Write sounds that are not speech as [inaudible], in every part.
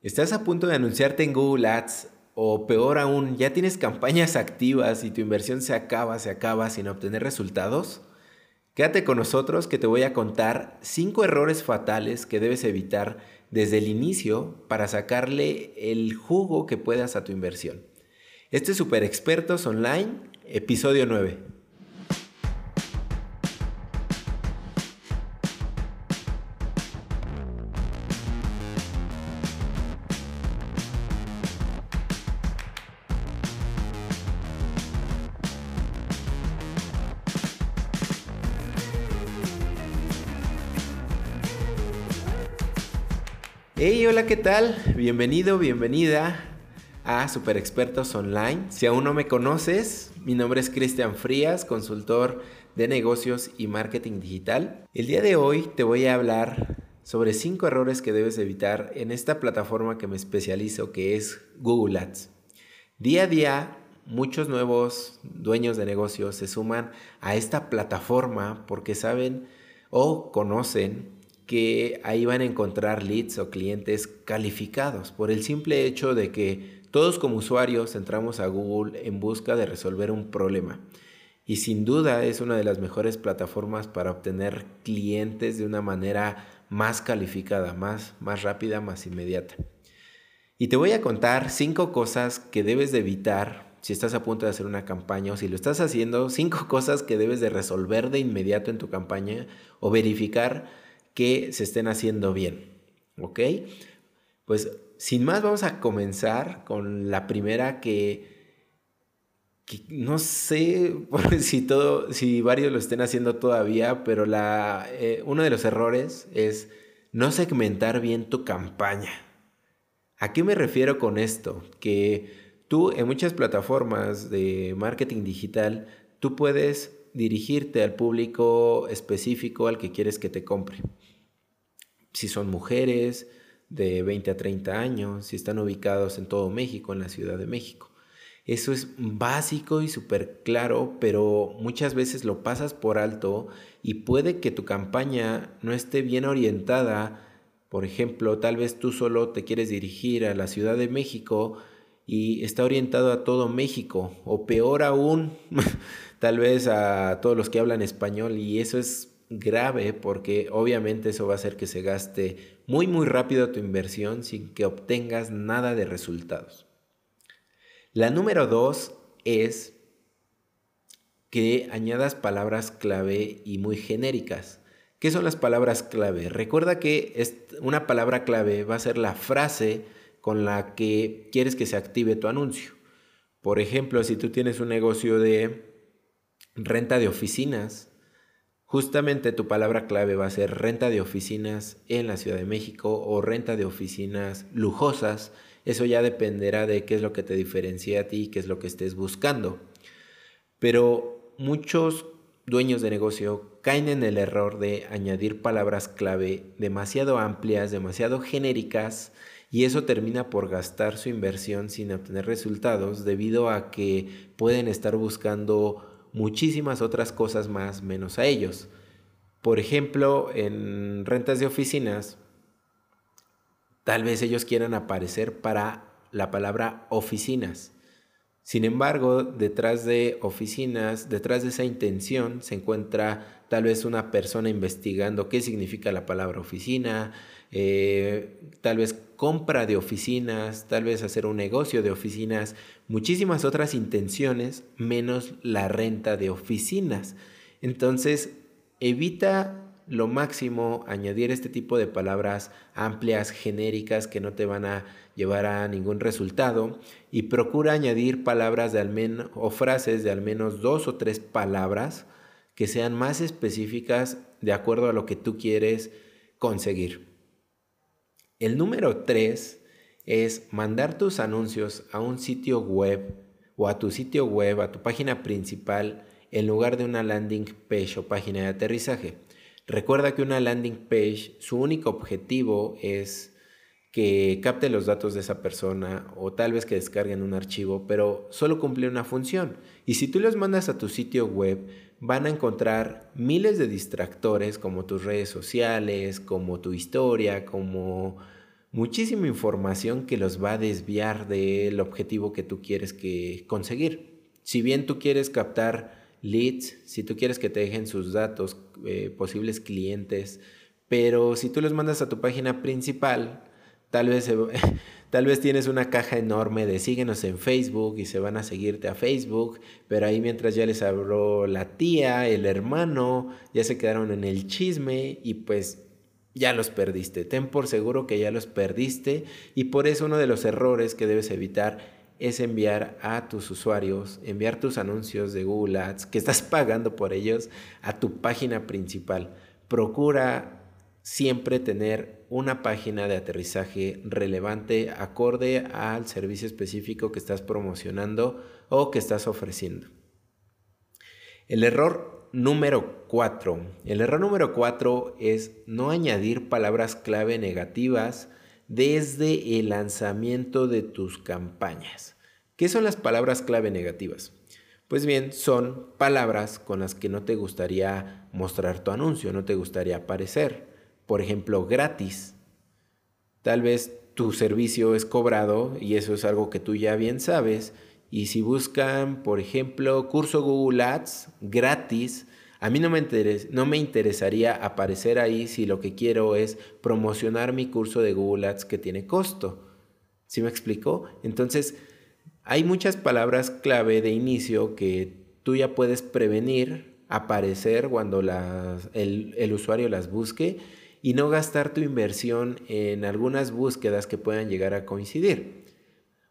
¿Estás a punto de anunciarte en Google Ads? O peor aún, ya tienes campañas activas y tu inversión se acaba, se acaba sin obtener resultados? Quédate con nosotros que te voy a contar 5 errores fatales que debes evitar desde el inicio para sacarle el jugo que puedas a tu inversión. Este es Super Expertos Online, episodio 9. Hey, hola, ¿qué tal? Bienvenido, bienvenida a Super Expertos Online. Si aún no me conoces, mi nombre es Cristian Frías, consultor de negocios y marketing digital. El día de hoy te voy a hablar sobre 5 errores que debes evitar en esta plataforma que me especializo que es Google Ads. Día a día muchos nuevos dueños de negocios se suman a esta plataforma porque saben o conocen que ahí van a encontrar leads o clientes calificados por el simple hecho de que todos como usuarios entramos a Google en busca de resolver un problema. Y sin duda es una de las mejores plataformas para obtener clientes de una manera más calificada, más, más rápida, más inmediata. Y te voy a contar cinco cosas que debes de evitar si estás a punto de hacer una campaña o si lo estás haciendo, cinco cosas que debes de resolver de inmediato en tu campaña o verificar que se estén haciendo bien. ¿Ok? Pues sin más vamos a comenzar con la primera que, no sé [laughs] si todo, si varios lo estén haciendo todavía, pero la, eh, uno de los errores es no segmentar bien tu campaña. ¿A qué me refiero con esto? Que tú en muchas plataformas de marketing digital, tú puedes dirigirte al público específico al que quieres que te compre si son mujeres de 20 a 30 años, si están ubicados en todo México, en la Ciudad de México. Eso es básico y súper claro, pero muchas veces lo pasas por alto y puede que tu campaña no esté bien orientada. Por ejemplo, tal vez tú solo te quieres dirigir a la Ciudad de México y está orientado a todo México, o peor aún, [laughs] tal vez a todos los que hablan español, y eso es grave porque obviamente eso va a hacer que se gaste muy muy rápido tu inversión sin que obtengas nada de resultados. La número dos es que añadas palabras clave y muy genéricas. ¿Qué son las palabras clave? Recuerda que una palabra clave va a ser la frase con la que quieres que se active tu anuncio. Por ejemplo, si tú tienes un negocio de renta de oficinas, Justamente tu palabra clave va a ser renta de oficinas en la Ciudad de México o renta de oficinas lujosas. Eso ya dependerá de qué es lo que te diferencia a ti y qué es lo que estés buscando. Pero muchos dueños de negocio caen en el error de añadir palabras clave demasiado amplias, demasiado genéricas y eso termina por gastar su inversión sin obtener resultados debido a que pueden estar buscando muchísimas otras cosas más menos a ellos. Por ejemplo, en rentas de oficinas, tal vez ellos quieran aparecer para la palabra oficinas. Sin embargo, detrás de oficinas, detrás de esa intención, se encuentra tal vez una persona investigando qué significa la palabra oficina, eh, tal vez compra de oficinas, tal vez hacer un negocio de oficinas, muchísimas otras intenciones menos la renta de oficinas. Entonces, evita lo máximo añadir este tipo de palabras amplias, genéricas, que no te van a llevar a ningún resultado y procura añadir palabras de al menos o frases de al menos dos o tres palabras que sean más específicas de acuerdo a lo que tú quieres conseguir. El número 3 es mandar tus anuncios a un sitio web o a tu sitio web, a tu página principal, en lugar de una landing page o página de aterrizaje. Recuerda que una landing page, su único objetivo es que capte los datos de esa persona o tal vez que descarguen un archivo, pero solo cumple una función. Y si tú los mandas a tu sitio web, van a encontrar miles de distractores como tus redes sociales, como tu historia, como muchísima información que los va a desviar del objetivo que tú quieres que conseguir. Si bien tú quieres captar leads, si tú quieres que te dejen sus datos, eh, posibles clientes, pero si tú los mandas a tu página principal, tal vez, [laughs] tal vez tienes una caja enorme de síguenos en Facebook y se van a seguirte a Facebook, pero ahí mientras ya les habló la tía, el hermano, ya se quedaron en el chisme y pues ya los perdiste. Ten por seguro que ya los perdiste y por eso uno de los errores que debes evitar es enviar a tus usuarios, enviar tus anuncios de Google Ads que estás [laughs] pagando por ellos a tu página principal. Procura siempre tener una página de aterrizaje relevante acorde al servicio específico que estás promocionando o que estás ofreciendo. El error número 4. El error número 4 es no añadir palabras clave negativas desde el lanzamiento de tus campañas. ¿Qué son las palabras clave negativas? Pues bien, son palabras con las que no te gustaría mostrar tu anuncio, no te gustaría aparecer por ejemplo, gratis. Tal vez tu servicio es cobrado y eso es algo que tú ya bien sabes. Y si buscan, por ejemplo, curso Google Ads gratis, a mí no me, no me interesaría aparecer ahí si lo que quiero es promocionar mi curso de Google Ads que tiene costo. ¿Sí me explico? Entonces, hay muchas palabras clave de inicio que tú ya puedes prevenir aparecer cuando el, el usuario las busque y no gastar tu inversión en algunas búsquedas que puedan llegar a coincidir.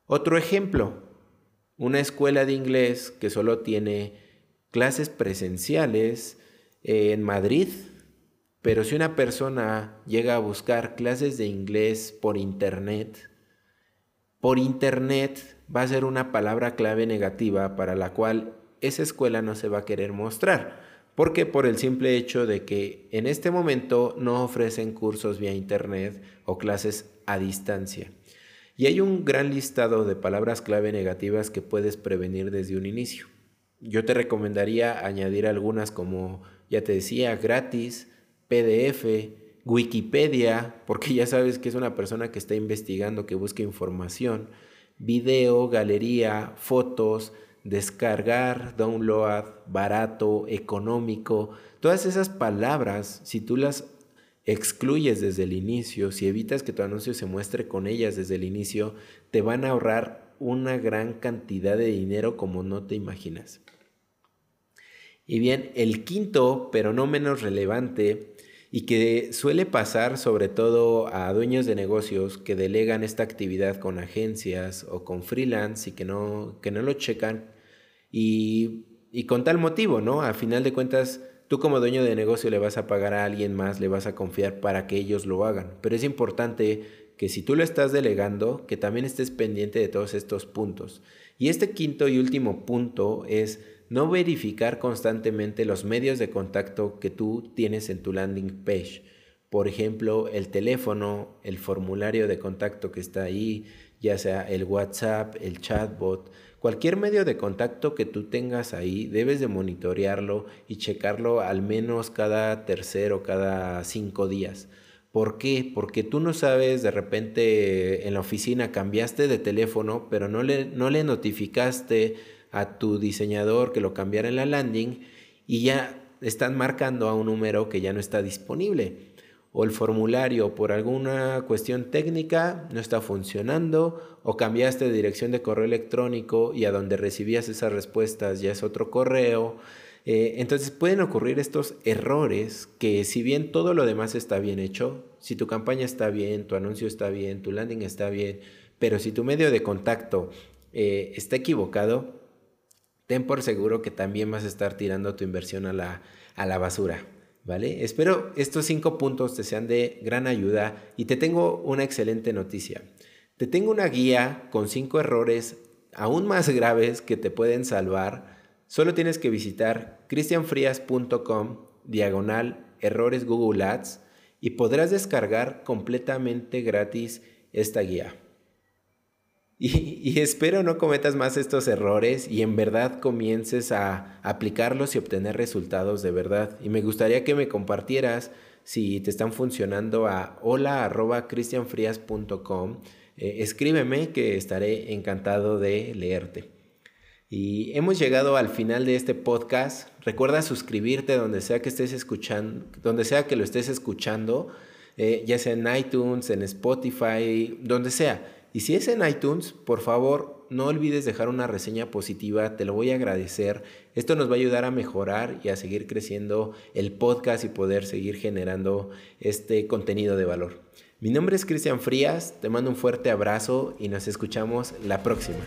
Otro ejemplo, una escuela de inglés que solo tiene clases presenciales en Madrid, pero si una persona llega a buscar clases de inglés por internet, por internet va a ser una palabra clave negativa para la cual esa escuela no se va a querer mostrar porque por el simple hecho de que en este momento no ofrecen cursos vía internet o clases a distancia. Y hay un gran listado de palabras clave negativas que puedes prevenir desde un inicio. Yo te recomendaría añadir algunas como, ya te decía, gratis, PDF, Wikipedia, porque ya sabes que es una persona que está investigando, que busca información, video, galería, fotos, descargar, download, barato, económico, todas esas palabras, si tú las excluyes desde el inicio, si evitas que tu anuncio se muestre con ellas desde el inicio, te van a ahorrar una gran cantidad de dinero como no te imaginas. Y bien, el quinto, pero no menos relevante, y que suele pasar sobre todo a dueños de negocios que delegan esta actividad con agencias o con freelance y que no, que no lo checan, y, con tal motivo, ¿no? A final de cuentas, tú como dueño de negocio le vas a pagar a alguien más, le vas a confiar para que ellos lo hagan. Pero es importante que si tú lo estás delegando, que también estés pendiente de todos estos puntos. Y este quinto y último punto es no verificar constantemente los medios de contacto que tú tienes en tu landing page. Por ejemplo, el teléfono, el formulario de contacto que está ahí, ya sea el WhatsApp, el chatbot, Cualquier medio de contacto que tú tengas ahí, debes de monitorearlo y checarlo al menos cada tercero, cada cinco días. ¿Por qué? Porque tú no sabes, de repente en la oficina cambiaste de teléfono, pero no le, no le notificaste a tu diseñador que lo cambiara en la landing y ya están marcando a un número que ya no está disponible o el formulario por alguna cuestión técnica no está funcionando o cambiaste de dirección de correo electrónico y a donde recibías esas respuestas ya es otro correo. Eh, entonces pueden ocurrir estos errores que si bien todo lo demás está bien hecho, si tu campaña está bien, tu anuncio está bien, tu landing está bien, pero si tu medio de contacto eh, está equivocado, ten por seguro que también vas a estar tirando tu inversión a la, a la basura. ¿Vale? Espero estos cinco puntos te sean de gran ayuda y te tengo una excelente noticia. Te tengo una guía con cinco errores aún más graves que te pueden salvar. Solo tienes que visitar cristianfrias.com diagonal errores Google Ads y podrás descargar completamente gratis esta guía. Y, espero no cometas más estos errores y en verdad comiences a aplicarlos y obtener resultados de verdad. Y me gustaría que me compartieras si te están funcionando a hola.cristianfrias.com. Eh, escríbeme que estaré encantado de leerte. Y hemos llegado al final de este podcast. Recuerda suscribirte donde sea que estés escuchando, donde sea que lo estés escuchando, eh, ya sea en iTunes, en Spotify, donde sea. Y si es en iTunes, por favor, no olvides dejar una reseña positiva, te lo voy a agradecer. Esto nos va a ayudar a mejorar y a seguir creciendo el podcast y poder seguir generando este contenido de valor. Mi nombre es Cristian Frías, te mando un fuerte abrazo y nos escuchamos la próxima.